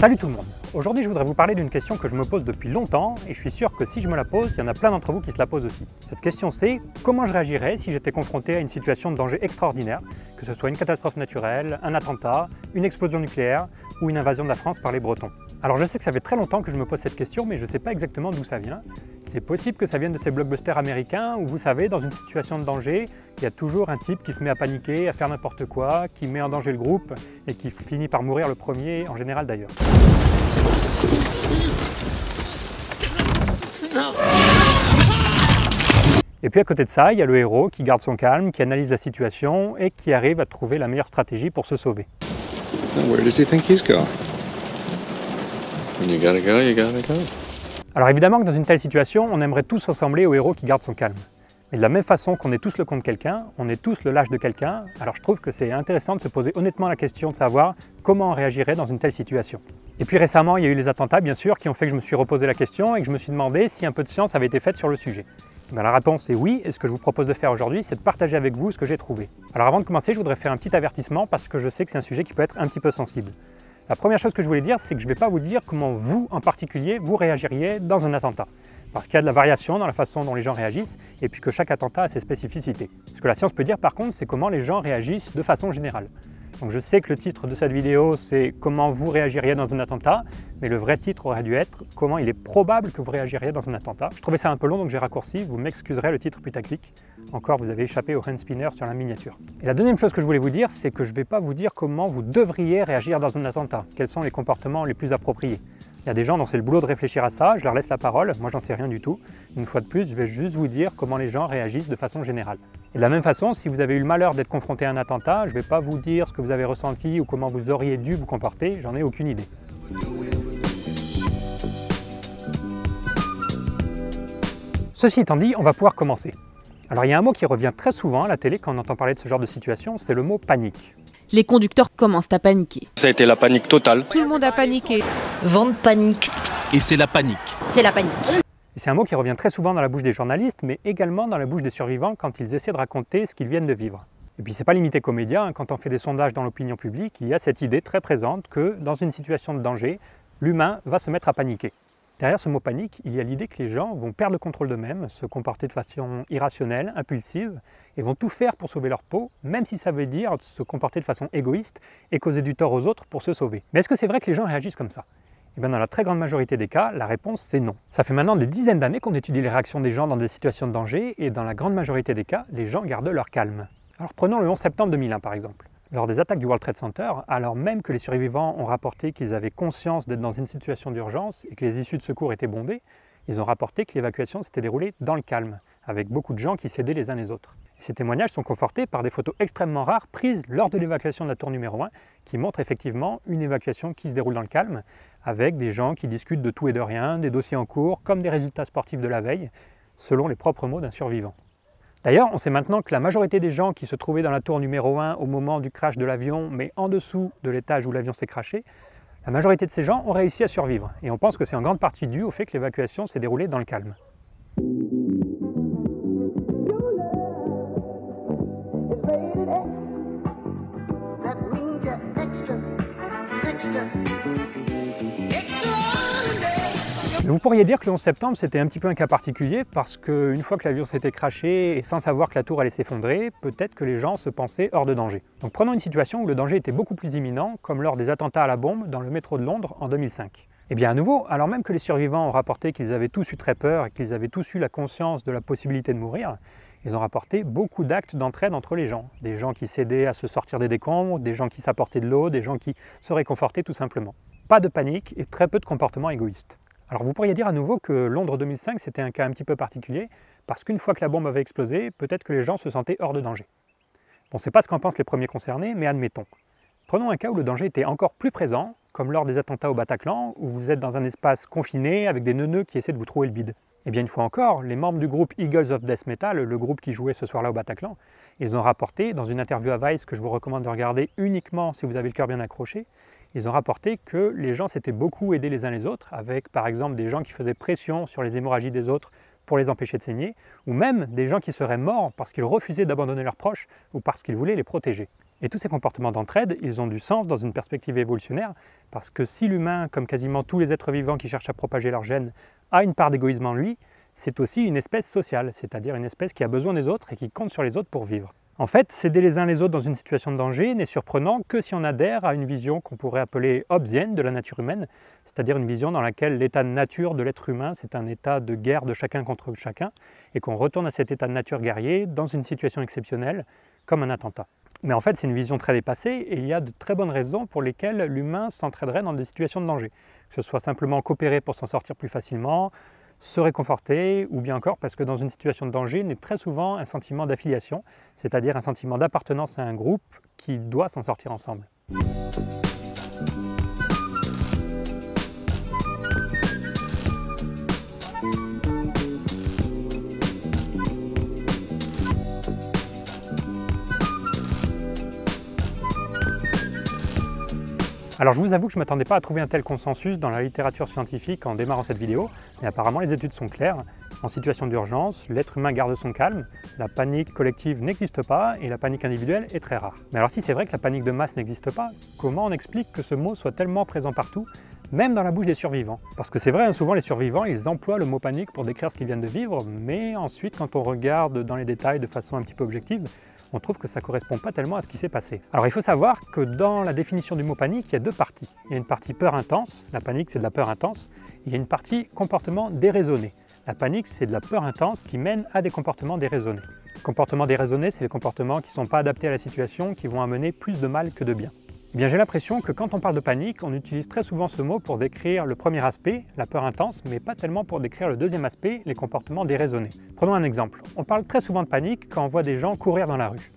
Salut tout le monde Aujourd'hui je voudrais vous parler d'une question que je me pose depuis longtemps et je suis sûr que si je me la pose, il y en a plein d'entre vous qui se la posent aussi. Cette question c'est comment je réagirais si j'étais confronté à une situation de danger extraordinaire, que ce soit une catastrophe naturelle, un attentat, une explosion nucléaire ou une invasion de la France par les Bretons. Alors je sais que ça fait très longtemps que je me pose cette question mais je ne sais pas exactement d'où ça vient. C'est possible que ça vienne de ces blockbusters américains où vous savez, dans une situation de danger, il y a toujours un type qui se met à paniquer, à faire n'importe quoi, qui met en danger le groupe et qui finit par mourir le premier, en général d'ailleurs. Et puis à côté de ça, il y a le héros qui garde son calme, qui analyse la situation et qui arrive à trouver la meilleure stratégie pour se sauver. Alors évidemment que dans une telle situation, on aimerait tous ressembler au héros qui garde son calme. Mais de la même façon qu'on est tous le compte quelqu'un, on est tous le lâche de quelqu'un, alors je trouve que c'est intéressant de se poser honnêtement la question de savoir comment on réagirait dans une telle situation. Et puis récemment, il y a eu les attentats, bien sûr, qui ont fait que je me suis reposé la question et que je me suis demandé si un peu de science avait été faite sur le sujet. Ben, la réponse est oui, et ce que je vous propose de faire aujourd'hui, c'est de partager avec vous ce que j'ai trouvé. Alors avant de commencer, je voudrais faire un petit avertissement parce que je sais que c'est un sujet qui peut être un petit peu sensible. La première chose que je voulais dire, c'est que je ne vais pas vous dire comment vous, en particulier, vous réagiriez dans un attentat parce qu'il y a de la variation dans la façon dont les gens réagissent, et puis que chaque attentat a ses spécificités. Ce que la science peut dire par contre, c'est comment les gens réagissent de façon générale. Donc je sais que le titre de cette vidéo, c'est « Comment vous réagiriez dans un attentat », mais le vrai titre aurait dû être « Comment il est probable que vous réagiriez dans un attentat ». Je trouvais ça un peu long, donc j'ai raccourci, vous m'excuserez le titre putaclic. Encore, vous avez échappé au hand spinner sur la miniature. Et la deuxième chose que je voulais vous dire, c'est que je ne vais pas vous dire comment vous devriez réagir dans un attentat, quels sont les comportements les plus appropriés? Il y a des gens dont c'est le boulot de réfléchir à ça, je leur laisse la parole, moi j'en sais rien du tout. Une fois de plus, je vais juste vous dire comment les gens réagissent de façon générale. Et de la même façon, si vous avez eu le malheur d'être confronté à un attentat, je ne vais pas vous dire ce que vous avez ressenti ou comment vous auriez dû vous comporter, j'en ai aucune idée. Ceci étant dit, on va pouvoir commencer. Alors il y a un mot qui revient très souvent à la télé quand on entend parler de ce genre de situation, c'est le mot panique les conducteurs commencent à paniquer. Ça a été la panique totale. Tout le monde a paniqué. Vente panique. Et c'est la panique. C'est la panique. C'est un mot qui revient très souvent dans la bouche des journalistes, mais également dans la bouche des survivants quand ils essaient de raconter ce qu'ils viennent de vivre. Et puis c'est pas limité qu'aux médias, hein. quand on fait des sondages dans l'opinion publique, il y a cette idée très présente que dans une situation de danger, l'humain va se mettre à paniquer. Derrière ce mot panique, il y a l'idée que les gens vont perdre le contrôle d'eux-mêmes, se comporter de façon irrationnelle, impulsive, et vont tout faire pour sauver leur peau, même si ça veut dire se comporter de façon égoïste et causer du tort aux autres pour se sauver. Mais est-ce que c'est vrai que les gens réagissent comme ça? Eh dans la très grande majorité des cas, la réponse c'est non. Ça fait maintenant des dizaines d'années qu'on étudie les réactions des gens dans des situations de danger, et dans la grande majorité des cas, les gens gardent leur calme. Alors prenons le 11 septembre 2001 par exemple. Lors des attaques du World Trade Center, alors même que les survivants ont rapporté qu'ils avaient conscience d'être dans une situation d'urgence et que les issues de secours étaient bombées, ils ont rapporté que l'évacuation s'était déroulée dans le calme, avec beaucoup de gens qui s'aidaient les uns les autres. Ces témoignages sont confortés par des photos extrêmement rares prises lors de l'évacuation de la tour numéro 1, qui montrent effectivement une évacuation qui se déroule dans le calme, avec des gens qui discutent de tout et de rien, des dossiers en cours, comme des résultats sportifs de la veille, selon les propres mots d'un survivant. D'ailleurs, on sait maintenant que la majorité des gens qui se trouvaient dans la tour numéro 1 au moment du crash de l'avion, mais en dessous de l'étage où l'avion s'est crashé, la majorité de ces gens ont réussi à survivre. Et on pense que c'est en grande partie dû au fait que l'évacuation s'est déroulée dans le calme. Vous pourriez dire que le 11 septembre, c'était un petit peu un cas particulier parce qu'une fois que l'avion s'était craché et sans savoir que la tour allait s'effondrer, peut-être que les gens se pensaient hors de danger. Donc prenons une situation où le danger était beaucoup plus imminent, comme lors des attentats à la bombe dans le métro de Londres en 2005. Et bien à nouveau, alors même que les survivants ont rapporté qu'ils avaient tous eu très peur et qu'ils avaient tous eu la conscience de la possibilité de mourir, ils ont rapporté beaucoup d'actes d'entraide entre les gens. Des gens qui s'aidaient à se sortir des décombres, des gens qui s'apportaient de l'eau, des gens qui se réconfortaient tout simplement. Pas de panique et très peu de comportements égoïstes. Alors vous pourriez dire à nouveau que Londres 2005 c'était un cas un petit peu particulier, parce qu'une fois que la bombe avait explosé, peut-être que les gens se sentaient hors de danger. Bon, c'est pas ce qu'en pensent les premiers concernés, mais admettons. Prenons un cas où le danger était encore plus présent, comme lors des attentats au Bataclan, où vous êtes dans un espace confiné avec des neuneux qui essaient de vous trouver le bide. Et bien une fois encore, les membres du groupe Eagles of Death Metal, le groupe qui jouait ce soir-là au Bataclan, ils ont rapporté dans une interview à Vice que je vous recommande de regarder uniquement si vous avez le cœur bien accroché, ils ont rapporté que les gens s'étaient beaucoup aidés les uns les autres, avec par exemple des gens qui faisaient pression sur les hémorragies des autres pour les empêcher de saigner, ou même des gens qui seraient morts parce qu'ils refusaient d'abandonner leurs proches ou parce qu'ils voulaient les protéger. Et tous ces comportements d'entraide, ils ont du sens dans une perspective évolutionnaire, parce que si l'humain, comme quasiment tous les êtres vivants qui cherchent à propager leur gène, a une part d'égoïsme en lui, c'est aussi une espèce sociale, c'est-à-dire une espèce qui a besoin des autres et qui compte sur les autres pour vivre. En fait, s'aider les uns les autres dans une situation de danger n'est surprenant que si on adhère à une vision qu'on pourrait appeler hobbesienne de la nature humaine, c'est-à-dire une vision dans laquelle l'état de nature de l'être humain, c'est un état de guerre de chacun contre chacun, et qu'on retourne à cet état de nature guerrier dans une situation exceptionnelle, comme un attentat. Mais en fait, c'est une vision très dépassée et il y a de très bonnes raisons pour lesquelles l'humain s'entraiderait dans des situations de danger. Que ce soit simplement coopérer pour s'en sortir plus facilement, se réconforter, ou bien encore parce que dans une situation de danger naît très souvent un sentiment d'affiliation, c'est-à-dire un sentiment d'appartenance à un groupe qui doit s'en sortir ensemble. Alors je vous avoue que je ne m'attendais pas à trouver un tel consensus dans la littérature scientifique en démarrant cette vidéo, mais apparemment les études sont claires. En situation d'urgence, l'être humain garde son calme, la panique collective n'existe pas et la panique individuelle est très rare. Mais alors si c'est vrai que la panique de masse n'existe pas, comment on explique que ce mot soit tellement présent partout, même dans la bouche des survivants? Parce que c'est vrai, hein, souvent les survivants, ils emploient le mot panique pour décrire ce qu'ils viennent de vivre, mais ensuite quand on regarde dans les détails de façon un petit peu objective, on trouve que ça ne correspond pas tellement à ce qui s'est passé. Alors il faut savoir que dans la définition du mot panique, il y a deux parties. Il y a une partie peur intense, la panique c'est de la peur intense, il y a une partie comportement déraisonné. La panique c'est de la peur intense qui mène à des comportements déraisonnés. Les comportements déraisonnés, c'est les comportements qui ne sont pas adaptés à la situation, qui vont amener plus de mal que de bien. J'ai l'impression que quand on parle de panique, on utilise très souvent ce mot pour décrire le premier aspect, la peur intense, mais pas tellement pour décrire le deuxième aspect, les comportements déraisonnés. Prenons un exemple. On parle très souvent de panique quand on voit des gens courir dans la rue.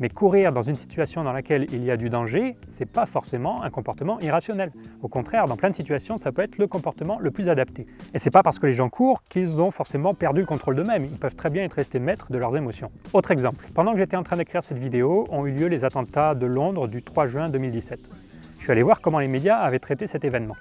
Mais courir dans une situation dans laquelle il y a du danger, c'est pas forcément un comportement irrationnel. Au contraire, dans plein de situations, ça peut être le comportement le plus adapté. Et c'est pas parce que les gens courent qu'ils ont forcément perdu le contrôle d'eux-mêmes. Ils peuvent très bien être restés maîtres de leurs émotions. Autre exemple. Pendant que j'étais en train d'écrire cette vidéo, ont eu lieu les attentats de Londres du 3 juin 2017. Je suis allé voir comment les médias avaient traité cet événement.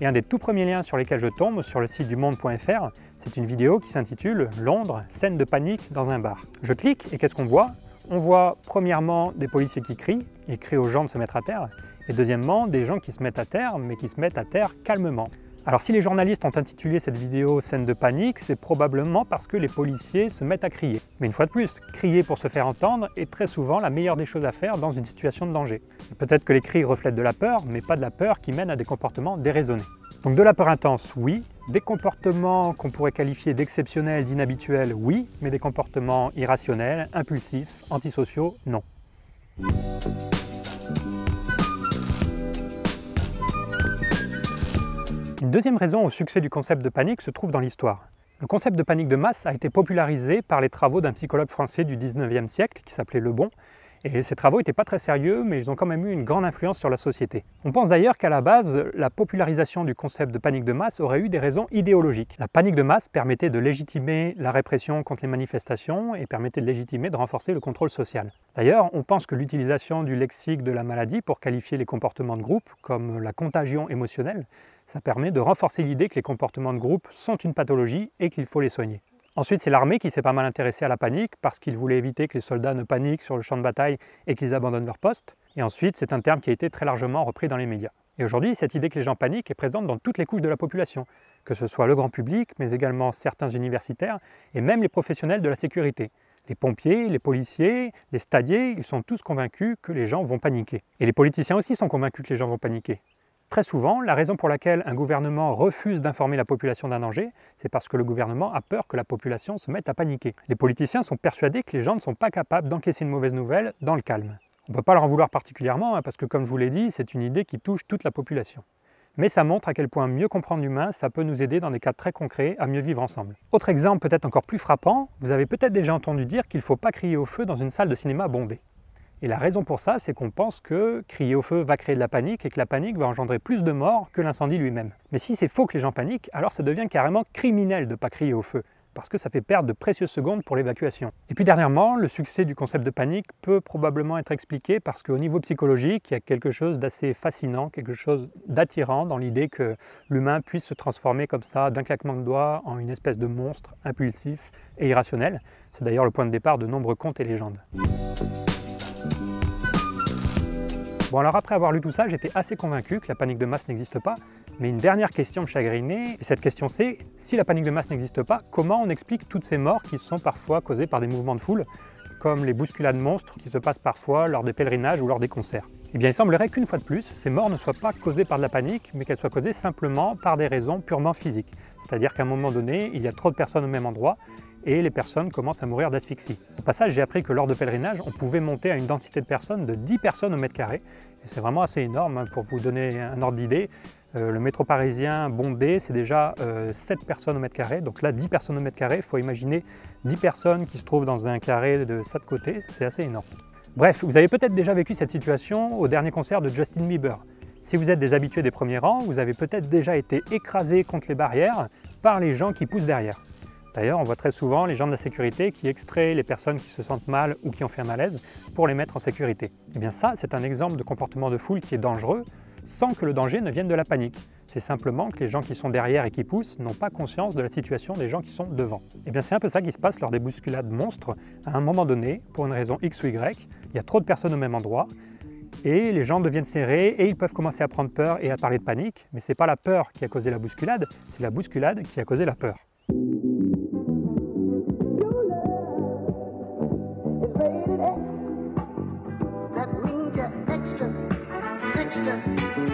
Et un des tout premiers liens sur lesquels je tombe sur le site du monde.fr, c'est une vidéo qui s'intitule Londres, scène de panique dans un bar. Je clique et qu'est-ce qu'on voit? On voit premièrement des policiers qui crient, ils crient aux gens de se mettre à terre, et deuxièmement des gens qui se mettent à terre, mais qui se mettent à terre calmement. Alors si les journalistes ont intitulé cette vidéo scène de panique, c'est probablement parce que les policiers se mettent à crier. Mais une fois de plus, crier pour se faire entendre est très souvent la meilleure des choses à faire dans une situation de danger. Peut-être que les cris reflètent de la peur, mais pas de la peur qui mène à des comportements déraisonnés. Donc de la peur intense, oui. Des comportements qu'on pourrait qualifier d'exceptionnels, d'inhabituels, oui. Mais des comportements irrationnels, impulsifs, antisociaux, non. Une deuxième raison au succès du concept de panique se trouve dans l'histoire. Le concept de panique de masse a été popularisé par les travaux d'un psychologue français du 19e siècle qui s'appelait Lebon et ces travaux n'étaient pas très sérieux, mais ils ont quand même eu une grande influence sur la société. On pense d'ailleurs qu'à la base, la popularisation du concept de panique de masse aurait eu des raisons idéologiques. La panique de masse permettait de légitimer la répression contre les manifestations et permettait de légitimer, de renforcer le contrôle social. D'ailleurs, on pense que l'utilisation du lexique de la maladie pour qualifier les comportements de groupe, comme la contagion émotionnelle, ça permet de renforcer l'idée que les comportements de groupe sont une pathologie et qu'il faut les soigner. Ensuite, c'est l'armée qui s'est pas mal intéressée à la panique parce qu'il voulait éviter que les soldats ne paniquent sur le champ de bataille et qu'ils abandonnent leur poste. Et ensuite, c'est un terme qui a été très largement repris dans les médias. Et aujourd'hui, cette idée que les gens paniquent est présente dans toutes les couches de la population, que ce soit le grand public, mais également certains universitaires et même les professionnels de la sécurité. Les pompiers, les policiers, les stadiers, ils sont tous convaincus que les gens vont paniquer. Et les politiciens aussi sont convaincus que les gens vont paniquer. Très souvent, la raison pour laquelle un gouvernement refuse d'informer la population d'un danger, c'est parce que le gouvernement a peur que la population se mette à paniquer. Les politiciens sont persuadés que les gens ne sont pas capables d'encaisser une mauvaise nouvelle dans le calme. On ne peut pas leur en vouloir particulièrement, hein, parce que comme je vous l'ai dit, c'est une idée qui touche toute la population. Mais ça montre à quel point mieux comprendre l'humain, ça peut nous aider dans des cas très concrets à mieux vivre ensemble. Autre exemple peut-être encore plus frappant, vous avez peut-être déjà entendu dire qu'il ne faut pas crier au feu dans une salle de cinéma bondée. Et la raison pour ça, c'est qu'on pense que crier au feu va créer de la panique et que la panique va engendrer plus de morts que l'incendie lui-même. Mais si c'est faux que les gens paniquent, alors ça devient carrément criminel de ne pas crier au feu parce que ça fait perdre de précieuses secondes pour l'évacuation. Et puis dernièrement, le succès du concept de panique peut probablement être expliqué parce qu'au niveau psychologique, il y a quelque chose d'assez fascinant, quelque chose d'attirant dans l'idée que l'humain puisse se transformer comme ça d'un claquement de doigts en une espèce de monstre impulsif et irrationnel. C'est d'ailleurs le point de départ de nombreux contes et légendes. Bon alors après avoir lu tout ça, j'étais assez convaincu que la panique de masse n'existe pas, mais une dernière question me chagrinait, et cette question c'est, si la panique de masse n'existe pas, comment on explique toutes ces morts qui sont parfois causées par des mouvements de foule, comme les bousculades monstres qui se passent parfois lors des pèlerinages ou lors des concerts? Eh bien il semblerait qu'une fois de plus, ces morts ne soient pas causées par de la panique, mais qu'elles soient causées simplement par des raisons purement physiques. C'est-à-dire qu'à un moment donné, il y a trop de personnes au même endroit, et les personnes commencent à mourir d'asphyxie. Au passage, j'ai appris que lors de pèlerinage, on pouvait monter à une densité de personnes de 10 personnes au mètre carré. C'est vraiment assez énorme. Hein, pour vous donner un ordre d'idée, euh, le métro parisien bondé, c'est déjà 7 euh, personnes au mètre carré. Donc là, 10 personnes au mètre carré, il faut imaginer 10 personnes qui se trouvent dans un carré de 7 côtés. C'est assez énorme. Bref, vous avez peut-être déjà vécu cette situation au dernier concert de Justin Bieber. Si vous êtes des habitués des premiers rangs, vous avez peut-être déjà été écrasé contre les barrières par les gens qui poussent derrière. D'ailleurs, on voit très souvent les gens de la sécurité qui extraient les personnes qui se sentent mal ou qui ont fait un malaise pour les mettre en sécurité. Et eh bien ça, c'est un exemple de comportement de foule qui est dangereux sans que le danger ne vienne de la panique. C'est simplement que les gens qui sont derrière et qui poussent n'ont pas conscience de la situation des gens qui sont devant. Et eh bien c'est un peu ça qui se passe lors des bousculades monstres. À un moment donné, pour une raison X ou Y, il y a trop de personnes au même endroit, et les gens deviennent serrés et ils peuvent commencer à prendre peur et à parler de panique, mais ce n'est pas la peur qui a causé la bousculade, c'est la bousculade qui a causé la peur. sister.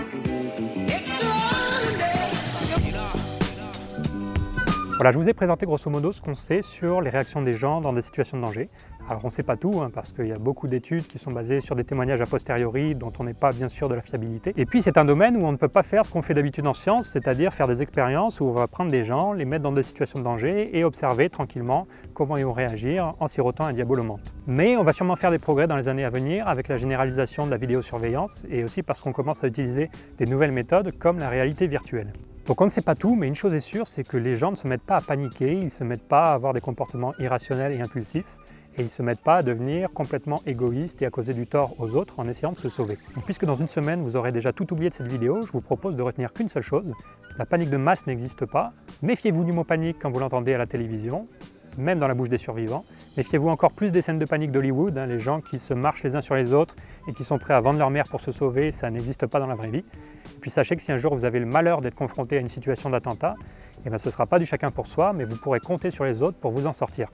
Voilà, je vous ai présenté grosso modo ce qu'on sait sur les réactions des gens dans des situations de danger. Alors on ne sait pas tout, hein, parce qu'il y a beaucoup d'études qui sont basées sur des témoignages a posteriori dont on n'est pas bien sûr de la fiabilité. Et puis c'est un domaine où on ne peut pas faire ce qu'on fait d'habitude en science, c'est-à-dire faire des expériences où on va prendre des gens, les mettre dans des situations de danger et observer tranquillement comment ils vont réagir en sirotant un diabolomante. Mais on va sûrement faire des progrès dans les années à venir avec la généralisation de la vidéosurveillance et aussi parce qu'on commence à utiliser des nouvelles méthodes comme la réalité virtuelle. Donc on ne sait pas tout, mais une chose est sûre, c'est que les gens ne se mettent pas à paniquer, ils ne se mettent pas à avoir des comportements irrationnels et impulsifs, et ils ne se mettent pas à devenir complètement égoïstes et à causer du tort aux autres en essayant de se sauver. Puisque dans une semaine vous aurez déjà tout oublié de cette vidéo, je vous propose de retenir qu'une seule chose, la panique de masse n'existe pas, méfiez-vous du mot panique quand vous l'entendez à la télévision, même dans la bouche des survivants. Méfiez-vous encore plus des scènes de panique d'Hollywood, hein, les gens qui se marchent les uns sur les autres et qui sont prêts à vendre leur mère pour se sauver, ça n'existe pas dans la vraie vie. Puis sachez que si un jour vous avez le malheur d'être confronté à une situation d'attentat, eh ben, ce ne sera pas du chacun pour soi, mais vous pourrez compter sur les autres pour vous en sortir.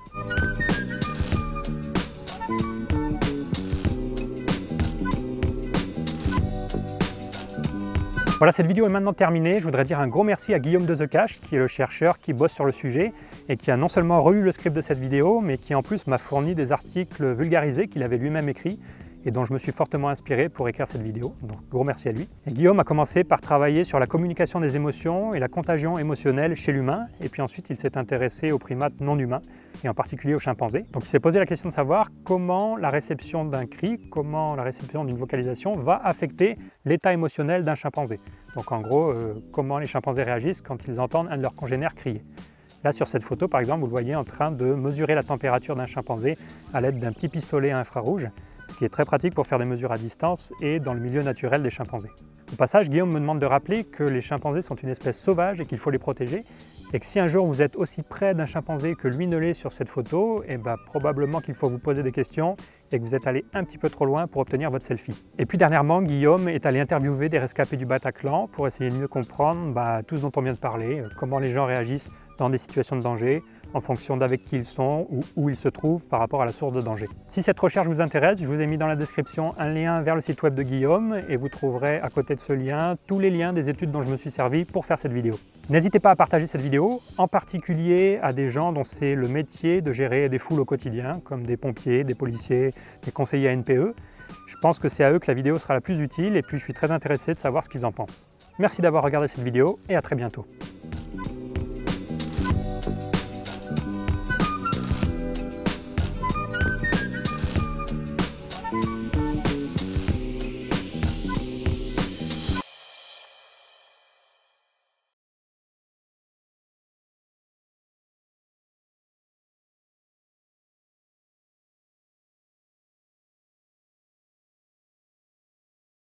Voilà, cette vidéo est maintenant terminée. Je voudrais dire un gros merci à Guillaume de The Cache, qui est le chercheur qui bosse sur le sujet et qui a non seulement relu le script de cette vidéo, mais qui en plus m'a fourni des articles vulgarisés qu'il avait lui-même écrits et dont je me suis fortement inspiré pour écrire cette vidéo. Donc gros merci à lui. Guillaume a commencé par travailler sur la communication des émotions et la contagion émotionnelle chez l'humain, et puis ensuite il s'est intéressé aux primates non humains, et en particulier aux chimpanzés. Donc il s'est posé la question de savoir comment la réception d'un cri, comment la réception d'une vocalisation va affecter l'état émotionnel d'un chimpanzé. Donc en gros, euh, comment les chimpanzés réagissent quand ils entendent un de leurs congénères crier. Là, sur cette photo, par exemple, vous le voyez en train de mesurer la température d'un chimpanzé à l'aide d'un petit pistolet infrarouge ce qui est très pratique pour faire des mesures à distance et dans le milieu naturel des chimpanzés. Au passage, Guillaume me demande de rappeler que les chimpanzés sont une espèce sauvage et qu'il faut les protéger, et que si un jour vous êtes aussi près d'un chimpanzé que lui ne l'est sur cette photo, et eh ben, probablement qu'il faut vous poser des questions et que vous êtes allé un petit peu trop loin pour obtenir votre selfie. Et puis dernièrement, Guillaume est allé interviewer des rescapés du Bataclan pour essayer de mieux comprendre bah, tout ce dont on vient de parler, euh, comment les gens réagissent dans des situations de danger, en fonction d'avec qui ils sont ou où ils se trouvent par rapport à la source de danger. Si cette recherche vous intéresse, je vous ai mis dans la description un lien vers le site web de Guillaume et vous trouverez à côté de ce lien tous les liens des études dont je me suis servi pour faire cette vidéo. N'hésitez pas à partager cette vidéo, en particulier à des gens dont c'est le métier de gérer des foules au quotidien, comme des pompiers, des policiers, des conseillers à NPE. Je pense que c'est à eux que la vidéo sera la plus utile et puis je suis très intéressé de savoir ce qu'ils en pensent. Merci d'avoir regardé cette vidéo et à très bientôt.